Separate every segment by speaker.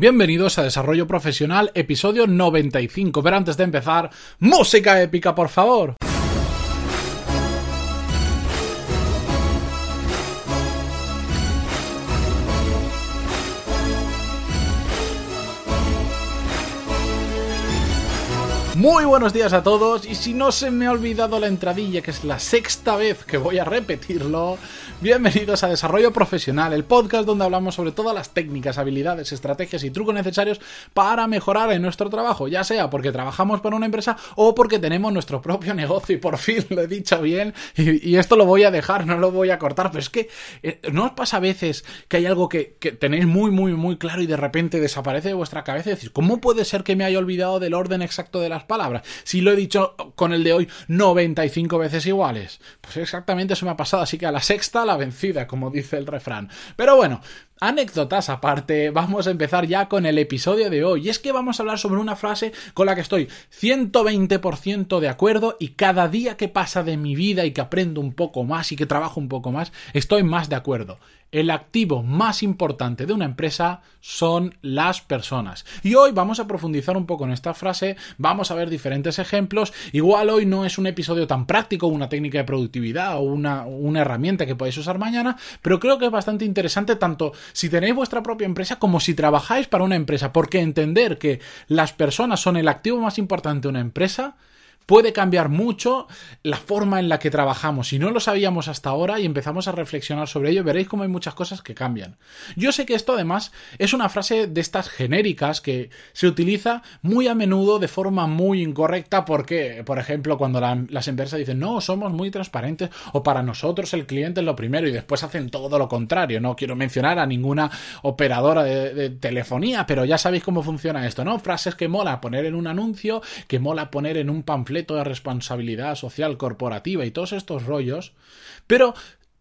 Speaker 1: Bienvenidos a Desarrollo Profesional, episodio 95. Pero antes de empezar, música épica, por favor. Muy buenos días a todos y si no se me ha olvidado la entradilla, que es la sexta vez que voy a repetirlo, bienvenidos a Desarrollo Profesional, el podcast donde hablamos sobre todas las técnicas, habilidades, estrategias y trucos necesarios para mejorar en nuestro trabajo, ya sea porque trabajamos para una empresa o porque tenemos nuestro propio negocio y por fin lo he dicho bien y, esto lo voy a dejar, no lo voy a cortar, pero es que eh, ¿no os pasa a veces que hay algo que, que tenéis muy muy muy claro y de repente desaparece de vuestra cabeza y decís, ¿cómo puede ser que me haya olvidado del orden exacto de las palabras. Si lo he dicho con el de hoy 95 veces iguales. Pues exactamente eso me ha pasado, así que a la sexta la vencida, como dice el refrán. Pero bueno, anécdotas aparte, vamos a empezar ya con el episodio de hoy. Y es que vamos a hablar sobre una frase con la que estoy 120% de acuerdo y cada día que pasa de mi vida y que aprendo un poco más y que trabajo un poco más, estoy más de acuerdo el activo más importante de una empresa son las personas. Y hoy vamos a profundizar un poco en esta frase, vamos a ver diferentes ejemplos. Igual hoy no es un episodio tan práctico, una técnica de productividad o una, una herramienta que podéis usar mañana, pero creo que es bastante interesante tanto si tenéis vuestra propia empresa como si trabajáis para una empresa, porque entender que las personas son el activo más importante de una empresa puede cambiar mucho la forma en la que trabajamos. Si no lo sabíamos hasta ahora y empezamos a reflexionar sobre ello, veréis cómo hay muchas cosas que cambian. Yo sé que esto además es una frase de estas genéricas que se utiliza muy a menudo de forma muy incorrecta porque, por ejemplo, cuando las empresas dicen, no, somos muy transparentes o para nosotros el cliente es lo primero y después hacen todo lo contrario. No quiero mencionar a ninguna operadora de, de telefonía, pero ya sabéis cómo funciona esto, ¿no? Frases que mola poner en un anuncio, que mola poner en un panfleto de responsabilidad social corporativa y todos estos rollos, pero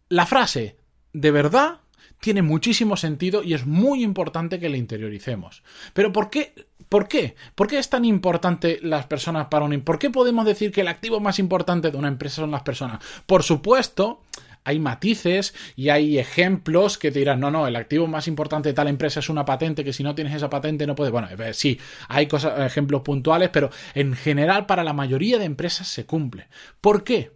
Speaker 1: la frase de verdad tiene muchísimo sentido y es muy importante que la interioricemos. Pero ¿por qué? ¿Por qué? ¿Por qué es tan importante las personas para un... ¿Por qué podemos decir que el activo más importante de una empresa son las personas? Por supuesto, hay matices y hay ejemplos que te dirán, no, no, el activo más importante de tal empresa es una patente, que si no tienes esa patente no puedes. Bueno, eh, sí, hay cosas, ejemplos puntuales, pero en general para la mayoría de empresas se cumple. ¿Por qué?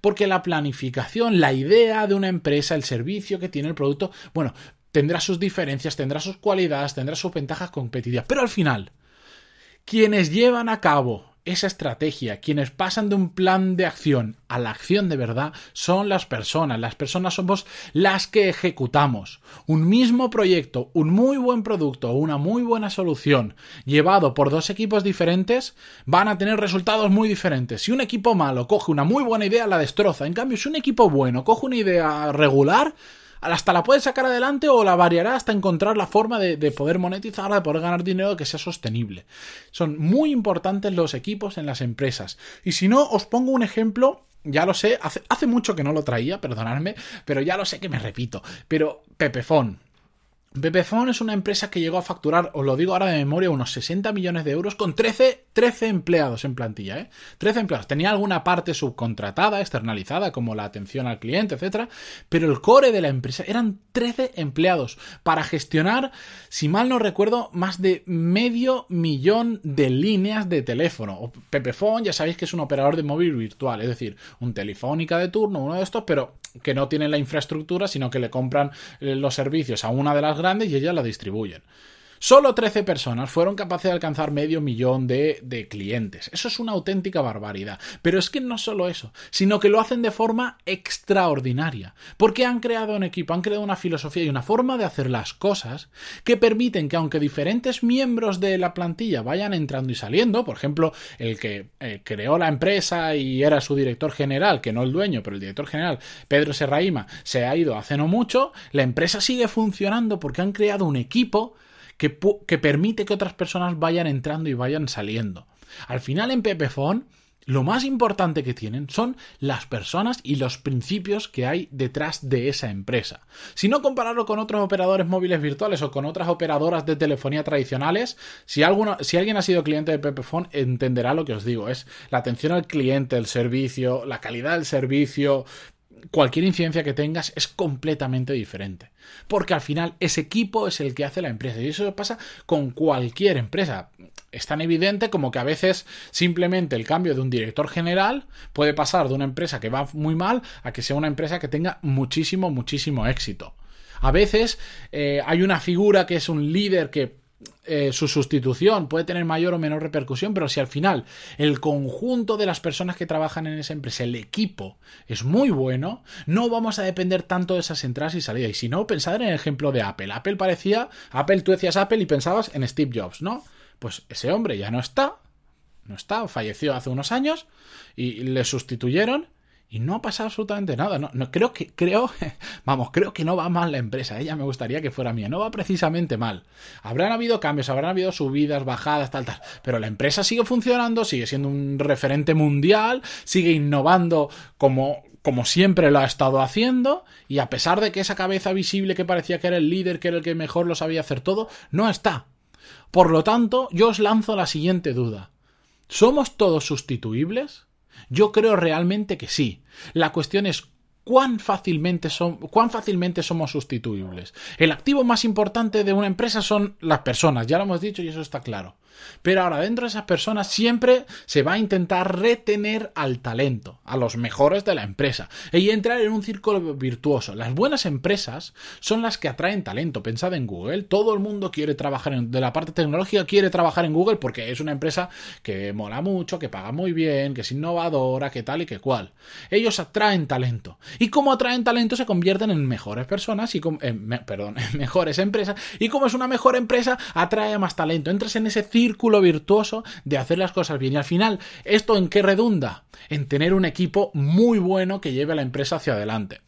Speaker 1: Porque la planificación, la idea de una empresa, el servicio que tiene el producto, bueno, tendrá sus diferencias, tendrá sus cualidades, tendrá sus ventajas competitivas, pero al final, quienes llevan a cabo esa estrategia, quienes pasan de un plan de acción a la acción de verdad, son las personas. Las personas somos las que ejecutamos. Un mismo proyecto, un muy buen producto, una muy buena solución, llevado por dos equipos diferentes, van a tener resultados muy diferentes. Si un equipo malo coge una muy buena idea, la destroza. En cambio, si un equipo bueno coge una idea regular, hasta la puede sacar adelante o la variará hasta encontrar la forma de, poder monetizarla, de poder ganar dinero que sea sostenible. Son muy importantes los equipos en las empresas. Y si no, os pongo un ejemplo ya lo sé, hace, hace, mucho que no lo traía, perdonadme, pero ya lo sé que me repito. Pero Pepefon, Pepefon es una empresa que llegó a facturar, os lo digo ahora de memoria, unos 60 millones de euros con 13, 13 empleados en plantilla, ¿eh? 13 empleados. Tenía alguna parte subcontratada, externalizada, como la atención al cliente, etcétera, pero el core de la empresa eran 13 empleados para gestionar, si mal no recuerdo, más de medio millón de líneas de teléfono. Pepefon, ya sabéis que es un operador de móvil virtual, es decir, un telefónica de turno, uno de estos, pero que no tienen la infraestructura, sino que le compran eh, los servicios a una de las grandes y ellas la distribuyen. Solo 13 personas fueron capaces de alcanzar medio millón de, clientes. Eso es una auténtica barbaridad. Pero es que no solo eso, sino que lo hacen de forma extraordinaria. Porque han creado un equipo, han creado una filosofía y una forma de hacer las cosas que permiten que aunque diferentes miembros de la plantilla vayan entrando y saliendo, por ejemplo, el que eh, creó la empresa y era su director general, que no el dueño, pero el director general, Pedro Serraima, se ha ido hace no mucho, la empresa sigue funcionando porque han creado un equipo que, permite que otras personas vayan entrando y vayan saliendo. Al final en Pepefon lo más importante que tienen son las personas y los principios que hay detrás de esa empresa. Si no compararlo con otros operadores móviles virtuales o con otras operadoras de telefonía tradicionales, si, alguno, si alguien ha sido cliente de Pepefon entenderá lo que os digo. Es la atención al cliente, el servicio, la calidad del servicio, cualquier incidencia que tengas es completamente diferente. Porque al final ese equipo es el que hace la empresa. Y eso pasa con cualquier empresa. Es tan evidente como que a veces simplemente el cambio de un director general puede pasar de una empresa que va muy mal a que sea una empresa que tenga muchísimo, muchísimo éxito. A veces eh, hay una figura que es un líder que eh, su sustitución puede tener mayor o menor repercusión, pero si al final el conjunto de las personas que trabajan en esa empresa, el equipo, es muy bueno, no vamos a depender tanto de esas entradas y salidas. Y si no, pensad en el ejemplo de Apple. Apple parecía, Apple, tú decías Apple y pensabas en Steve Jobs, ¿no? Pues ese hombre ya no está, no está, falleció hace unos años y le sustituyeron y no ha pasado absolutamente nada. No, no, creo que, creo, vamos, creo que no va mal la empresa. Ella me gustaría que fuera mía. No va precisamente mal. Habrán habido cambios, habrán habido subidas, bajadas, tal, tal. Pero la empresa sigue funcionando, sigue siendo un referente mundial, sigue innovando como, como siempre lo ha estado haciendo. Y a pesar de que esa cabeza visible que parecía que era el líder, que era el que mejor lo sabía hacer todo, no está. Por lo tanto, yo os lanzo la siguiente duda. ¿Somos todos sustituibles? Yo creo realmente que sí. La cuestión es cuán fácilmente, son, cuán fácilmente somos sustituibles. El activo más importante de una empresa son las personas, ya lo hemos dicho y eso está claro. Pero ahora dentro de esas personas siempre se va a intentar retener al talento, a los mejores de la empresa, y entrar en un círculo virtuoso. Las buenas empresas son las que atraen talento. Pensad en Google, todo el mundo quiere trabajar en, de la parte tecnológica, quiere trabajar en Google porque es una empresa que mola mucho, que paga muy bien, que es innovadora, que tal y que cual. Ellos atraen talento. Y como atraen talento se convierten en mejores personas y perdón, en mejores empresas. Y como es una mejor empresa, atrae más talento. Entras en ese círculo círculo virtuoso de hacer las cosas bien. Y al final, ¿esto en qué redunda? En tener un equipo muy bueno que lleve a la empresa hacia adelante.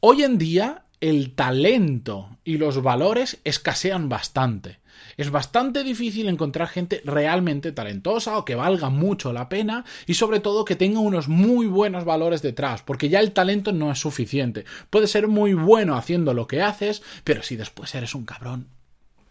Speaker 1: Hoy en día, el talento y los valores escasean bastante. Es bastante difícil encontrar gente realmente talentosa o que valga mucho la pena y sobre todo que tenga unos muy buenos valores detrás, porque ya el talento no es suficiente. Puede ser muy bueno haciendo lo que haces, pero si después eres un cabrón,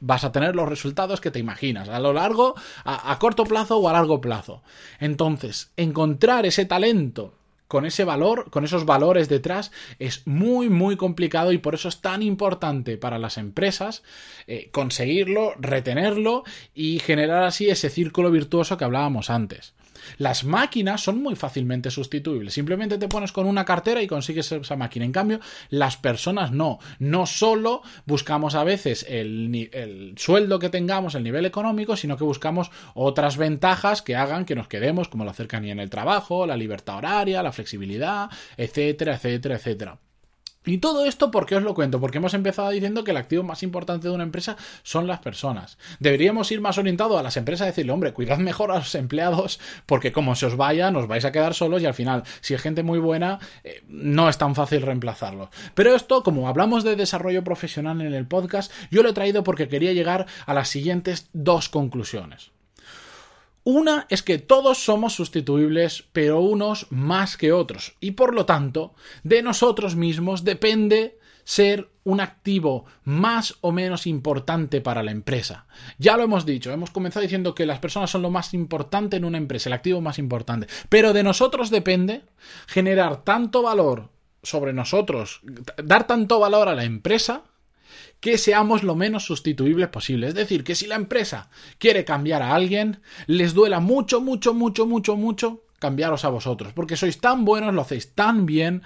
Speaker 1: vas a tener los resultados que te imaginas, a lo largo, a, corto plazo o a largo plazo. Entonces, encontrar ese talento con ese valor, con esos valores detrás, es muy, muy complicado y por eso es tan importante para las empresas eh, conseguirlo, retenerlo y generar así ese círculo virtuoso que hablábamos antes. Las máquinas son muy fácilmente sustituibles. Simplemente te pones con una cartera y consigues esa máquina. En cambio, las personas no. No solo buscamos a veces el, el sueldo que tengamos, el nivel económico, sino que buscamos otras ventajas que hagan que nos quedemos, como la cercanía en el trabajo, la libertad horaria, la flexibilidad, etcétera, etcétera, etcétera. Y todo esto, ¿por qué os lo cuento? Porque hemos empezado diciendo que el activo más importante de una empresa son las personas. Deberíamos ir más orientados a las empresas y decirle, hombre, cuidad mejor a los empleados, porque como se os vaya, nos vais a quedar solos y al final, si es gente muy buena, eh, no es tan fácil reemplazarlos. Pero esto, como hablamos de desarrollo profesional en el podcast, yo lo he traído porque quería llegar a las siguientes dos conclusiones. Una es que todos somos sustituibles, pero unos más que otros, y por lo tanto, de nosotros mismos depende ser un activo más o menos importante para la empresa. Ya lo hemos dicho, hemos comenzado diciendo que las personas son lo más importante en una empresa, el activo más importante, pero de nosotros depende generar tanto valor sobre nosotros, dar tanto valor a la empresa, que seamos lo menos sustituibles posible. Es decir, que si la empresa quiere cambiar a alguien, les duela mucho, mucho, mucho, mucho, mucho cambiaros a vosotros, porque sois tan buenos, lo hacéis tan bien,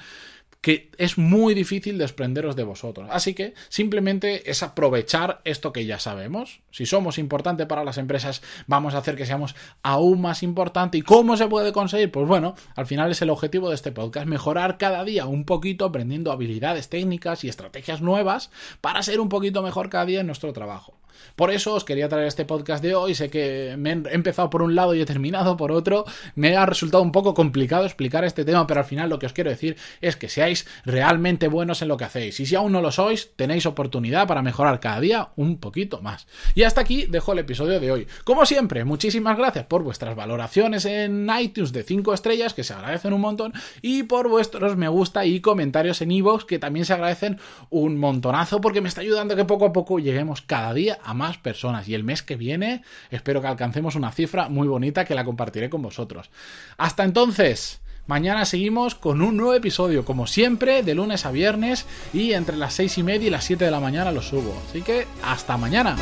Speaker 1: que es muy difícil desprenderos de vosotros. Así que simplemente es aprovechar esto que ya sabemos. Si somos importantes para las empresas, vamos a hacer que seamos aún más importantes. ¿Y cómo se puede conseguir? Pues bueno, al final es el objetivo de este podcast, mejorar cada día un poquito, aprendiendo habilidades técnicas y estrategias nuevas para ser un poquito mejor cada día en nuestro trabajo. Por eso os quería traer este podcast de hoy. Sé que me he empezado por un lado y he terminado por otro. Me ha resultado un poco complicado explicar este tema, pero al final lo que os quiero decir es que seáis realmente buenos en lo que hacéis. Y si aún no lo sois, tenéis oportunidad para mejorar cada día un poquito más. Y hasta aquí dejo el episodio de hoy. Como siempre, muchísimas gracias por vuestras valoraciones en iTunes de 5 estrellas, que se agradecen un montón, y por vuestros me gusta y comentarios en iVoox, que también se agradecen un montonazo, porque me está ayudando que poco a poco lleguemos cada día a más personas. Y el mes que viene espero que alcancemos una cifra muy bonita que la compartiré con vosotros. Hasta entonces, Mañana seguimos con un nuevo episodio, como siempre, de lunes a viernes y entre las 6 y media y las 7 de la mañana lo subo. Así que hasta mañana.